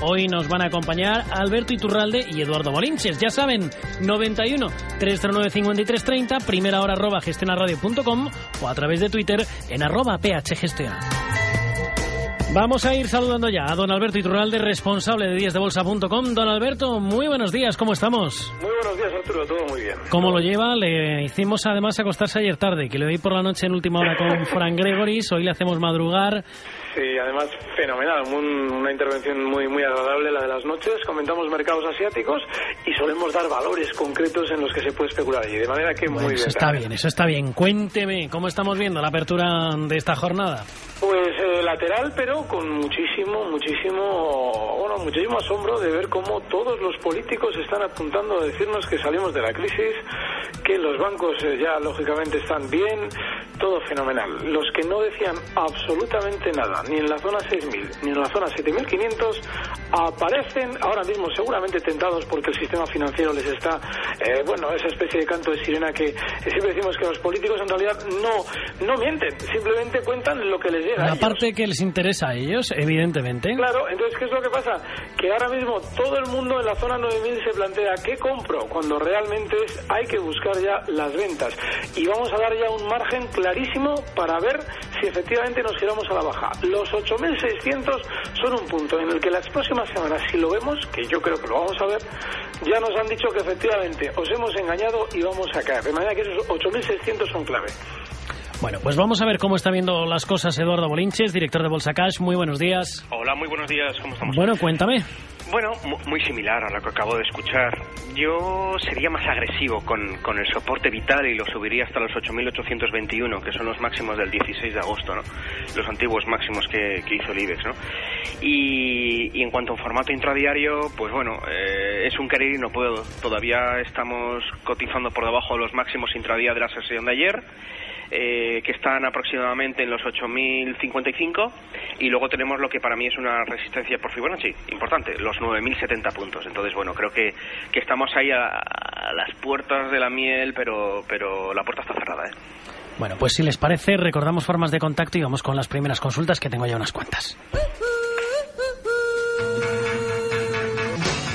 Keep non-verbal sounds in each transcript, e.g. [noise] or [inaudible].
Hoy nos van a acompañar Alberto Iturralde y Eduardo Bolinches. Ya saben, 91 309 5330, primera hora arroba gestionaradio.com o a través de Twitter en arroba phgestiona. Vamos a ir saludando ya a don Alberto Iturralde, responsable de díasdebolsa.com. Don Alberto, muy buenos días, ¿cómo estamos? Muy buenos días, Arturo, todo muy bien. ¿Cómo lo lleva? Le hicimos además acostarse ayer tarde, que le oí por la noche en última hora con [laughs] Frank Gregoris, hoy le hacemos madrugar. Sí, además fenomenal, un- una intervención muy muy agradable la de las noches. Comentamos mercados asiáticos y solemos dar valores concretos en los que se puede especular allí, de manera que muy bien. eso está bien, eso está bien. Cuénteme, ¿cómo estamos viendo la apertura de esta jornada? Pues eh, lateral, pero con muchísimo, muchísimo, bueno, muchísimo asombro de ver cómo todos los políticos están apuntando a decirnos que salimos de la crisis, que los bancos eh, ya lógicamente están bien, todo fenomenal. Los que no decían absolutamente nada, ni en la zona 6.000 ni en la zona 7.500, aparecen ahora mismo seguramente tentados porque el sistema financiero les está, eh, bueno, esa especie de canto de sirena que siempre decimos que los políticos en realidad no, no mienten, simplemente cuentan lo que les llega. a La ellos. parte que les interesa a ellos, evidentemente. Claro, entonces, ¿qué es lo que pasa? Que ahora mismo todo el mundo en la zona 9000 se plantea ¿qué compro? Cuando realmente es, hay que buscar ya las ventas. Y vamos a dar ya un margen clarísimo para ver si efectivamente nos giramos a la baja. Los 8600 son un punto en el que las próximas semanas, si lo vemos, que yo creo que lo vamos a ver, ya nos han dicho que efectivamente os hemos engañado y vamos a caer. De manera que esos 8600 son clave. Bueno, pues vamos a ver cómo está viendo las cosas Eduardo Bolinches, director de Bolsa Cash. Muy buenos días. Hola, muy buenos días, ¿cómo estamos? Bueno, cuéntame. Bueno, mu- muy similar a lo que acabo de escuchar. Yo sería más agresivo con, con el soporte vital y lo subiría hasta los 8.821, que son los máximos del 16 de agosto, ¿no? Los antiguos máximos que, que hizo el IBEX, ¿no? Y, en cuanto a formato intradiario, pues bueno, eh, es un querer y no puedo. Todavía estamos cotizando por debajo de los máximos intradía de la sesión de ayer. Eh, que están aproximadamente en los 8.055 y luego tenemos lo que para mí es una resistencia por Fibonacci importante, los 9.070 puntos. Entonces, bueno, creo que, que estamos ahí a, a las puertas de la miel, pero, pero la puerta está cerrada. ¿eh? Bueno, pues si les parece, recordamos formas de contacto y vamos con las primeras consultas, que tengo ya unas cuantas.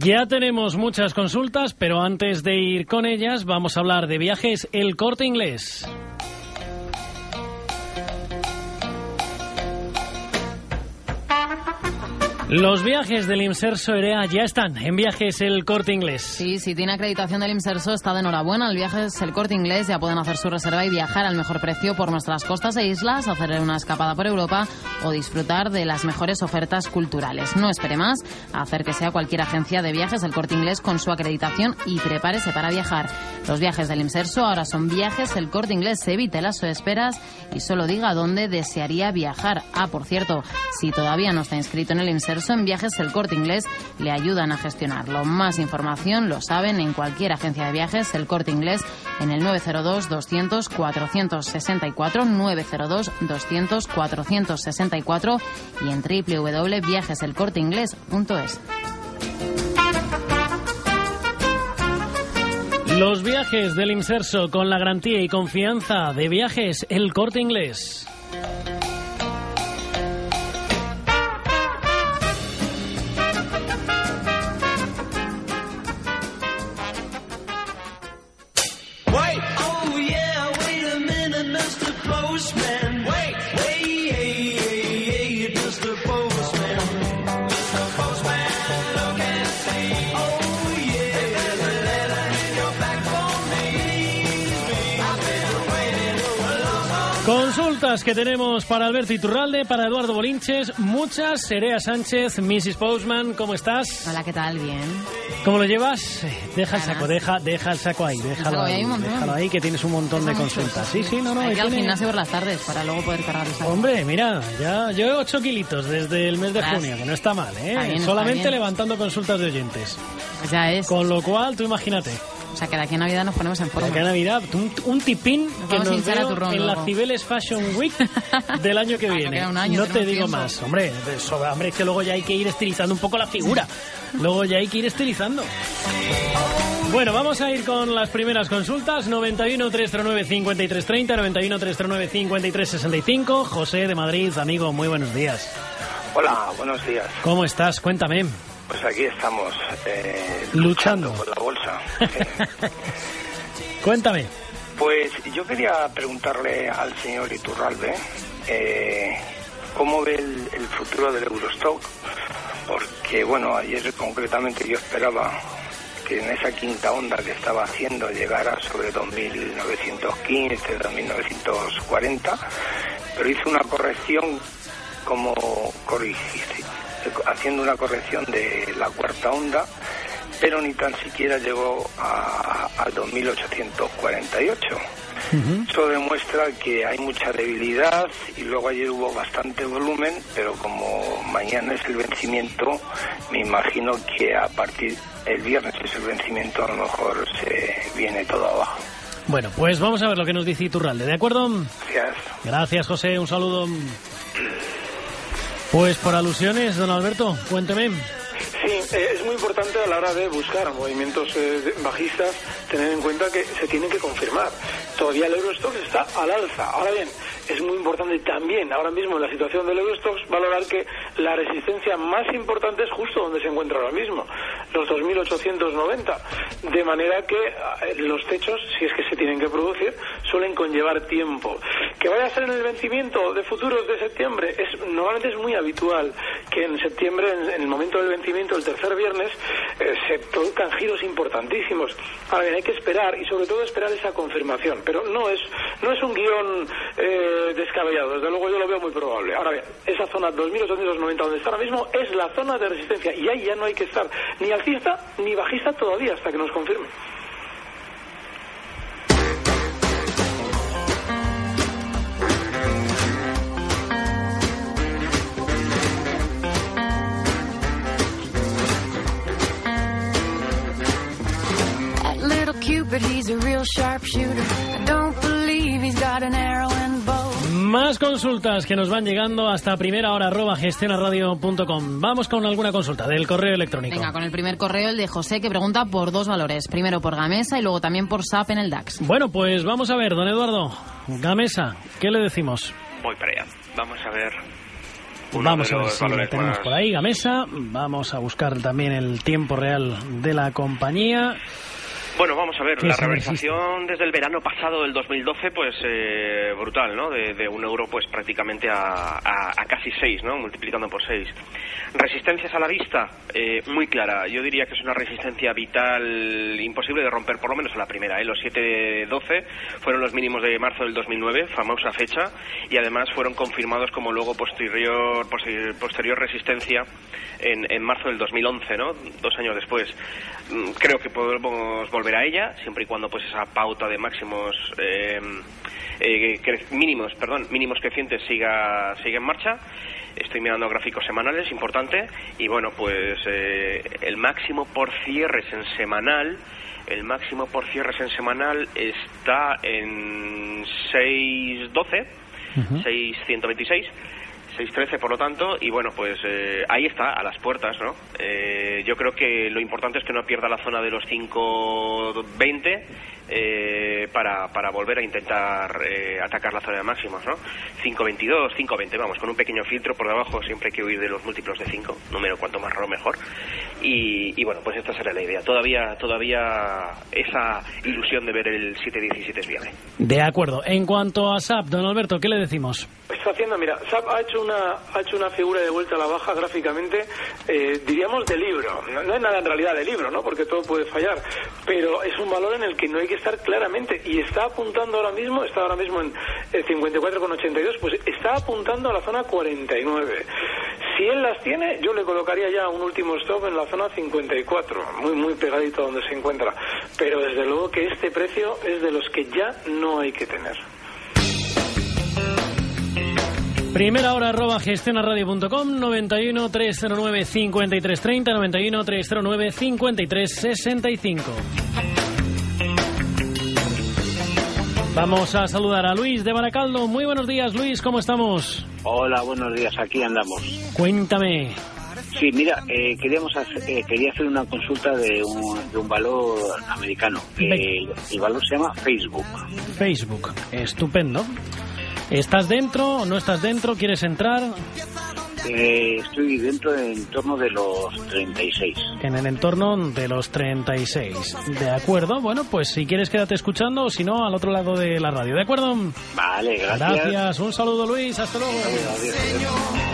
Ya tenemos muchas consultas, pero antes de ir con ellas, vamos a hablar de viajes El Corte Inglés. Los viajes del Inserso Erea ya están en viajes El Corte Inglés. Sí, si tiene acreditación del IMSERSO está de enhorabuena. El viaje es el corte inglés. Ya pueden hacer su reserva y viajar al mejor precio por nuestras costas e islas, hacer una escapada por Europa o disfrutar de las mejores ofertas culturales. No espere más, acérquese a cualquier agencia de viajes del corte inglés con su acreditación y prepárese para viajar. Los viajes del IMSERSO ahora son viajes el corte inglés. Se evite las esperas y solo diga dónde desearía viajar. Ah, por cierto, si todavía no está inscrito en el IMSERSO, en viajes el corte inglés le ayudan a gestionarlo. Más información lo saben en cualquier agencia de viajes, el corte inglés, en el 902 200 464 902 200 464 y en www.viajeselcorteinglés.es. Los viajes del Inserso con la garantía y confianza de viajes El Corte Inglés. Que tenemos para Alberto Iturralde, para Eduardo Bolinches, muchas. Serea Sánchez, Mrs. Postman, ¿cómo estás? Hola, ¿qué tal? Bien. ¿Cómo lo llevas? Eh, Deja el saco, deja, deja el saco ahí, déjalo ahí, déjalo ahí, que tienes un montón de consultas. Sí, sí, no, no. Hay que al gimnasio por las tardes para luego poder cargar el saco. Hombre, mira, ya yo 8 kilitos desde el mes de junio, que no está mal, ¿eh? Solamente levantando consultas de oyentes. Pues ya es. Con lo cual, tú imagínate, sea, que de aquí a Navidad nos ponemos en de forma. aquí a Navidad, un, un tipín que nos veo turrón en la. Cibeles Fashion Week [laughs] del año que Ah, no viene. año, no te digo tiempo. más, hombre, de sobra, hombre, es que luego ya hay que ir estilizando un poco la figura. Luego ya hay que ir estilizando. Bueno, vamos a ir con las primeras consultas. 91 309 5330, 91 309 5365. José de Madrid, amigo, muy buenos días. Hola, buenos días. ¿Cómo estás? Cuéntame. Pues aquí estamos eh, Luchando. por la bolsa. [laughs] Cuéntame. Pues yo quería preguntarle al señor Iturralde eh, cómo ve el, el futuro del Eurostock, porque bueno, ayer concretamente yo esperaba que en esa quinta onda que estaba haciendo llegara sobre 2.915, 2.940, pero hizo una corrección como corrigiste, haciendo una corrección de la cuarta onda, pero ni tan siquiera llegó a, al 2848. Eso demuestra que hay mucha debilidad y luego ayer hubo bastante volumen, pero como mañana es el vencimiento, me imagino que a partir el viernes es el vencimiento, a lo mejor se viene todo abajo. Bueno, pues vamos a ver lo que nos dice Iturralde, ¿de acuerdo? Gracias. Gracias, José. Un saludo. Pues por alusiones, don Alberto, cuénteme. Sí, eh, es muy importante a la hora de buscar movimientos eh, bajistas tener en cuenta que se tienen que confirmar. Todavía el Eurostox está al alza. Ahora bien, es muy importante también ahora mismo en la situación del Eurostox valorar que la resistencia más importante es justo donde se encuentra ahora mismo, los 2.890. De manera que eh, los techos, si es que se tienen que producir, suelen conllevar tiempo. Que vaya a ser en el vencimiento de futuros de septiembre, es normalmente es muy habitual que en septiembre, en, el momento del vencimiento, el tercer viernes, eh, se produzcan giros importantísimos. Ahora bien, hay que esperar y sobre todo esperar esa confirmación, pero no es no es un guion eh, descabellado, desde luego yo lo veo muy probable. Ahora bien, esa zona 2.890 donde está ahora mismo es la zona de resistencia y ahí ya no hay que estar ni alcista ni bajista todavía hasta que nos confirme. Don't believe he's got an arrow and bow. Más consultas que nos van llegando hasta primera hora arroba gestionaradio.com. Vamos con alguna consulta del correo electrónico. Venga, con el primer correo, el de José, que pregunta por dos valores. Primero por Gamesa y luego también por SAP en el DAX. Bueno, pues vamos a ver, don Eduardo. Gamesa, ¿qué le decimos? Voy para allá. Vamos a ver. uno Vamos a ver si lo tenemos más- por ahí, Gamesa. Vamos a buscar también el tiempo real de la compañía. Bueno, vamos a ver, ¿Qué la revalorización desde el verano pasado del 2012, pues eh, brutal, ¿no? De, de un euro, pues prácticamente a, a- a casi seis, ¿no? Multiplicando por seis. Resistencias a la vista, eh, muy clara. Yo diría que es una resistencia vital imposible de romper, por lo menos a la primera. ¿eh? Los 7-12 fueron los mínimos de marzo del 2009, famosa fecha, y además fueron confirmados como luego posterior, posterior, posterior resistencia en, en marzo del 2011, ¿no? Dos años después. Mm, Creo que podemos volver a ella, siempre y cuando pues esa pauta de máximos eh, eh, mínimos, perdón, mínimos crecientes siga siga en marcha. Estoy mirando gráficos semanales, importante, y bueno, pues eh, el máximo por cierres en semanal, el máximo por cierres en semanal está en 612, 626. 6.13 por lo tanto y bueno pues eh, ahí está a las puertas no Eh, yo creo que lo importante es que no pierda la zona de los 5.20 eh, para, para volver a intentar eh, atacar la zona de máximos no 5.22 5.20 vamos con un pequeño filtro por debajo siempre hay que huir de los múltiplos de 5 número cuanto más raro mejor. Y, y bueno pues esta será la idea. Todavía todavía esa ilusión de ver el 7.17 es viable. De acuerdo. En cuanto a SAP, don Alberto, ¿qué le decimos? Está haciendo, mira, SAP ha hecho hecho una ha hecho una figura de vuelta a la baja gráficamente, eh, diríamos de libro. No, no es nada en realidad de libro, ¿no? Porque todo puede fallar, pero es un valor en el que no hay que estar claramente y está apuntando ahora mismo, está ahora mismo en eh, 54,82, pues está apuntando a la zona 49. Si él las tiene, yo le colocaría ya un último stop en la zona 54, muy muy pegadito a donde se encuentra. Pero desde luego que este precio es de los que ya no hay que tener. Primera hora arroba gestionaradio.com 91 309 5330 91 309 5365 Vamos a saludar a Luis de Baracaldo. Muy buenos días, Luis, ¿cómo estamos? Hola, buenos días, aquí andamos. Cuéntame. Sí, mira, eh, queríamos hacer, eh, quería hacer una consulta de un, de un valor americano. Eh, el valor se llama Facebook. Facebook, estupendo. ¿Estás dentro o no estás dentro? ¿Quieres entrar? Eh, estoy dentro en torno de los 36. En el entorno de los 36. De acuerdo, bueno, pues si quieres quédate escuchando o si no, al otro lado de la radio. ¿De acuerdo? Vale, gracias. Gracias, un saludo Luis, hasta luego.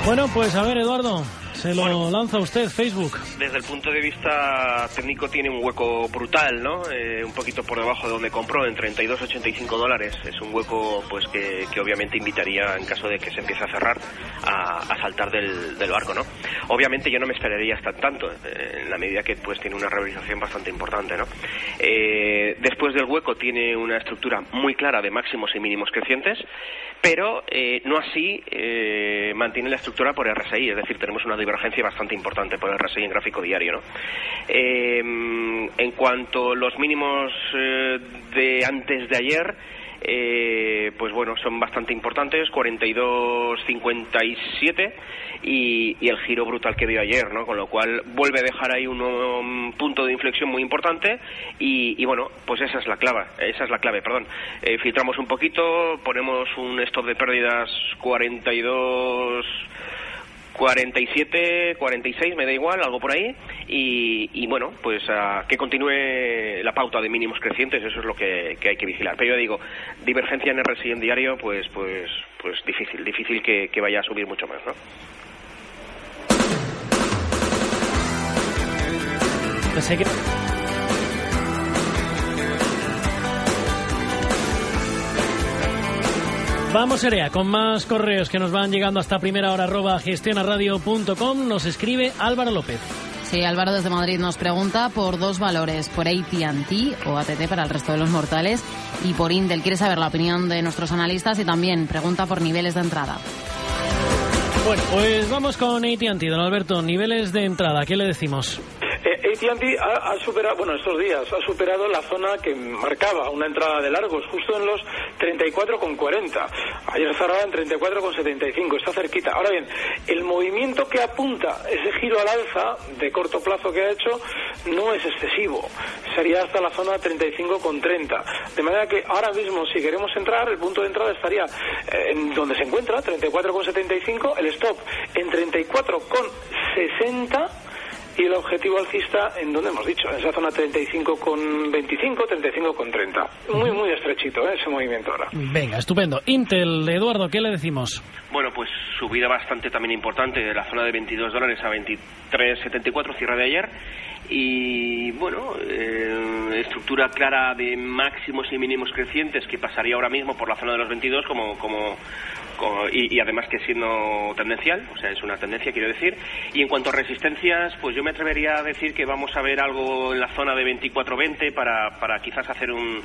Bueno, pues a ver, Eduardo, se lo lanza usted, Facebook. Desde el punto de vista técnico tiene un hueco brutal, ¿no? Eh, un poquito por debajo de donde compró, en 32,85 dólares. Es un hueco pues que, que obviamente invitaría, en caso de que se empiece a cerrar, a, a saltar del, del barco, ¿no? Obviamente yo no me esperaría hasta tanto, eh, en la medida que pues tiene una revalorización bastante importante, ¿no? Eh, después del hueco tiene una estructura muy clara de máximos y mínimos crecientes, pero eh, no así eh, mantiene la estructura por RSI, es decir, tenemos una divergencia bastante importante por RSI en gráfico diario. ¿no? Eh, en cuanto a los mínimos eh, de antes de ayer, eh, pues bueno, son bastante importantes, 42.57 y, y el giro brutal que dio ayer, ¿no? Con lo cual vuelve a dejar ahí un, punto de inflexión muy importante y, y, bueno, pues esa es la clave, esa es la clave, perdón. Eh, filtramos un poquito, ponemos un stop de pérdidas 42 47, 46, me da igual, algo por ahí. Y, y bueno, pues que continúe la pauta de mínimos crecientes, eso es lo que, que hay que vigilar. Pero yo digo, divergencia en RSI en diario, pues, pues, pues difícil, difícil que, vaya a subir mucho más, ¿no? Que... Vamos, Erea, con más correos que nos van llegando hasta primera hora arroba gestionaradio.com. Nos escribe Álvaro López. Sí, Álvaro desde Madrid nos pregunta por dos valores, por AT&T o ATT para el resto de los mortales y por Intel. Quiere saber la opinión de nuestros analistas y también pregunta por niveles de entrada. Bueno, pues vamos con AT&T, don Alberto. Niveles de entrada, ¿qué le decimos? AT&T ha, ha superado, bueno, estos días ha superado la zona que marcaba una entrada de largos, justo en los 34,40. Ayer cerraba en 34,75, está cerquita. Ahora bien, el movimiento que apunta ese giro al alza de corto plazo que ha hecho no es excesivo. Sería hasta la zona 35,30. De manera que ahora mismo, si queremos entrar, el punto de entrada estaría eh, en donde se encuentra, 34,75, el stop en 34,60 y el objetivo alcista en donde hemos dicho, en esa zona 35 con 25, 35 con 30. Muy, muy estrechito ¿eh? ese movimiento ahora. Venga, estupendo. Intel, Eduardo, ¿qué le decimos? Bueno, pues subida bastante también importante de la zona de 22 dólares a 23,74, cierre de ayer. Y bueno, eh, estructura clara de máximos y mínimos crecientes que pasaría ahora mismo por la zona de los 22 como, como, como- y, y además que siendo tendencial, o sea, es una tendencia, quiero decir. Y en cuanto a resistencias, pues yo me atrevería a decir que vamos a ver algo en la zona de 24-20 para, para quizás hacer un,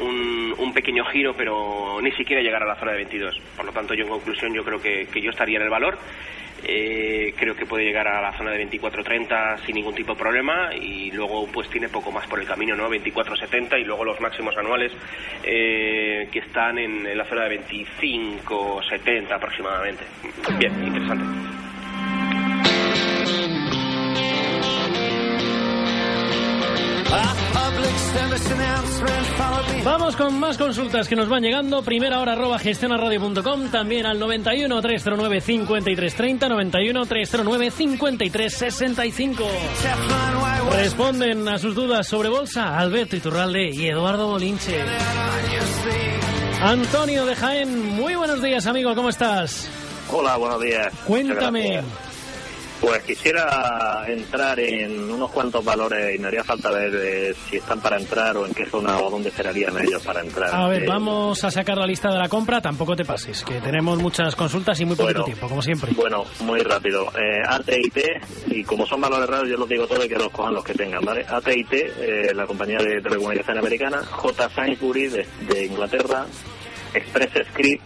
un, un pequeño giro, pero ni siquiera llegar a la zona de 22. Por lo tanto, yo en conclusión, yo creo que, que yo estaría en el valor. Eh, creo que puede llegar a la zona de 24.30 sin ningún tipo de problema y luego pues tiene poco más por el camino, ¿no? 24.70 y luego los máximos anuales eh, que están en, en la zona de 25.70 aproximadamente. Bien, interesante. Vamos con más consultas que nos van llegando. Primera hora arroba gestionaradio.com, también al 91 309 5330, 91 309 5365. Responden a sus dudas sobre bolsa Alberto Iturralde y Eduardo Bolinche. Antonio de Jaén, muy buenos días amigo, ¿cómo estás? Hola, buenos días. Cuéntame. Pues quisiera entrar en unos cuantos valores y me haría falta ver eh, si están para entrar o en qué zona o dónde esperarían ellos para entrar. A ver, Eh, vamos a sacar la lista de la compra. Tampoco te pases, que tenemos muchas consultas y muy poquito Bueno. tiempo, como siempre. Bueno, muy rápido. Eh, AT&T, y como son valores raros, yo los digo todo y que los cojan los que tengan, ¿vale? AT&T, eh, la compañía de telecomunicación americana, J. Sainsbury de, de Inglaterra, Express Script,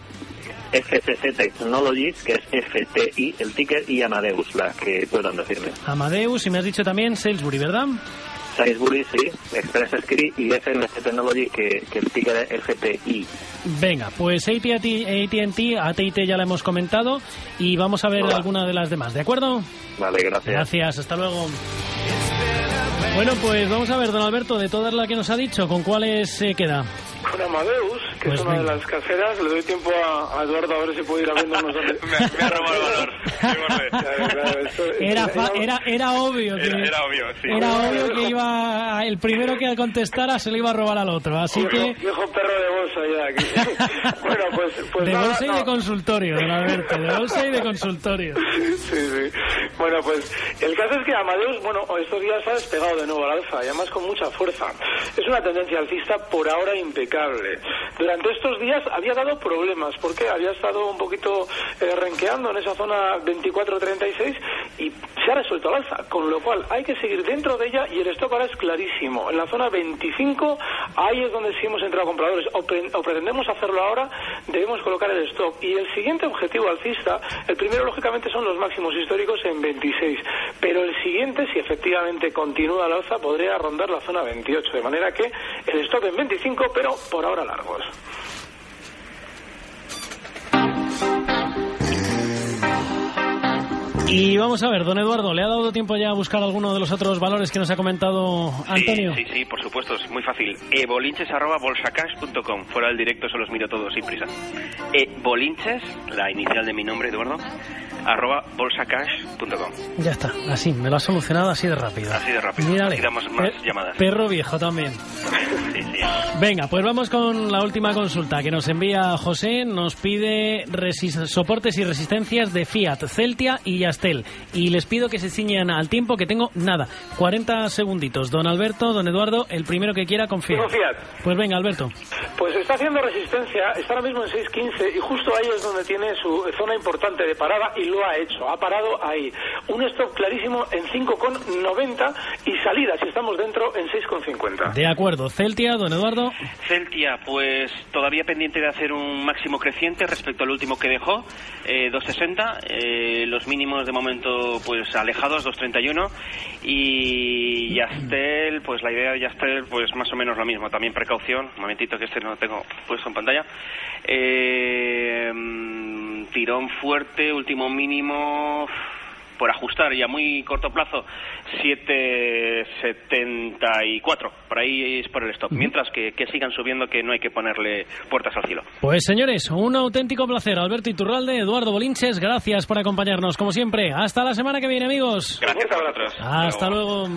FCC Technologies, que es FTI, el ticket, y Amadeus, las que puedan decirme. Amadeus, y me has dicho también Salisbury, ¿verdad? Sainsbury, sí, Express Script y FMC Technologies, que, que el ticket es FTI. Venga, pues AT&T, AT&T, AT&T ya la hemos comentado y vamos a ver Hola. alguna de las demás, ¿de acuerdo? Vale, gracias. Gracias, hasta luego. Bueno, pues vamos a ver, don Alberto, de todas las que nos ha dicho, ¿con cuáles se queda? Con Amadeus, que Pues es una venga. de las caseras, le doy tiempo a, a Eduardo a ver si puede ir abriéndonos donde... [laughs] me, me ha robado el valor. Claro, claro, esto- Era, fa- era, era obvio que... Era, era obvio, sí. Era obvio que iba el primero que contestara se le iba a robar al otro, así viejo, que viejo perro de bolsa ya aquí. [laughs] bueno, pues, pues de nada, bolsa y no. de consultorio, don Alberto, de bolsa y de consultorio. Sí, sí. Bueno, pues el caso es que Amadeus, bueno, estos días ha despegado de nuevo al alza y además con mucha fuerza. Es una tendencia alcista por ahora impecable. Durante estos días había dado problemas porque había estado un poquito eh, renqueando en esa zona 24-36 y se ha resuelto al alza, con lo cual hay que seguir dentro de ella y el stop ahora es clarísimo. En la zona 25, ahí es donde si hemos entrado compradores o, pre- o pretendemos hacerlo ahora, debemos colocar el stop. Y el siguiente objetivo alcista, el primero lógicamente son los máximos históricos en 26, pero el siguiente, si efectivamente continúa al alza, podría rondar la zona 28, de manera que el stop en 25, pero por ahora largos. Y vamos a ver, don Eduardo, ¿le ha dado tiempo ya a buscar alguno de los otros valores que nos ha comentado Antonio? Sí, sí, sí, por supuesto, es muy fácil. Ebolinches arroba bolsacash.com. Fuera del directo se los miro todos sin prisa. Ebolinches, la inicial de mi nombre, Eduardo, arroba bolsacash.com. Ya está, así, me lo ha solucionado así de rápido. Así de rápido. Mírale. Damos más Per- llamadas. Perro viejo también. [laughs] Sí, sí. Venga, pues vamos con la última consulta que nos envía José. Nos pide soportes y resistencias de Fiat, Celtia y Y les pido que se ciñan al tiempo que tengo nada. 40 segunditos. Don Alberto, don Eduardo, el primero que quiera con Fiat. Con Fiat. Pues venga, Alberto. Pues está haciendo resistencia, está ahora mismo en 6.15 y justo ahí es donde tiene su zona importante de parada y lo ha hecho, ha parado ahí. Un stop clarísimo en 5,90 y salida, si estamos dentro, en 6,50. De acuerdo. Celtia, don Eduardo. Celtia, pues todavía pendiente de hacer un máximo creciente respecto al último que dejó, eh, 260, eh, los mínimos de momento pues alejados, 231, y Yastel, pues la idea de Yastel, pues más o menos lo mismo, también precaución, un momentito que este no lo tengo puesto en pantalla, Eh, mm, tirón fuerte, último mínimo por ajustar y a muy corto plazo 7.74 por ahí es por el stop mientras que, que sigan subiendo que no hay que ponerle puertas al cielo Pues señores, un auténtico placer. Alberto Iturralde, Eduardo Bolinches, gracias por acompañarnos como siempre. Hasta la semana que viene, amigos. gracias a vosotros Hasta luego.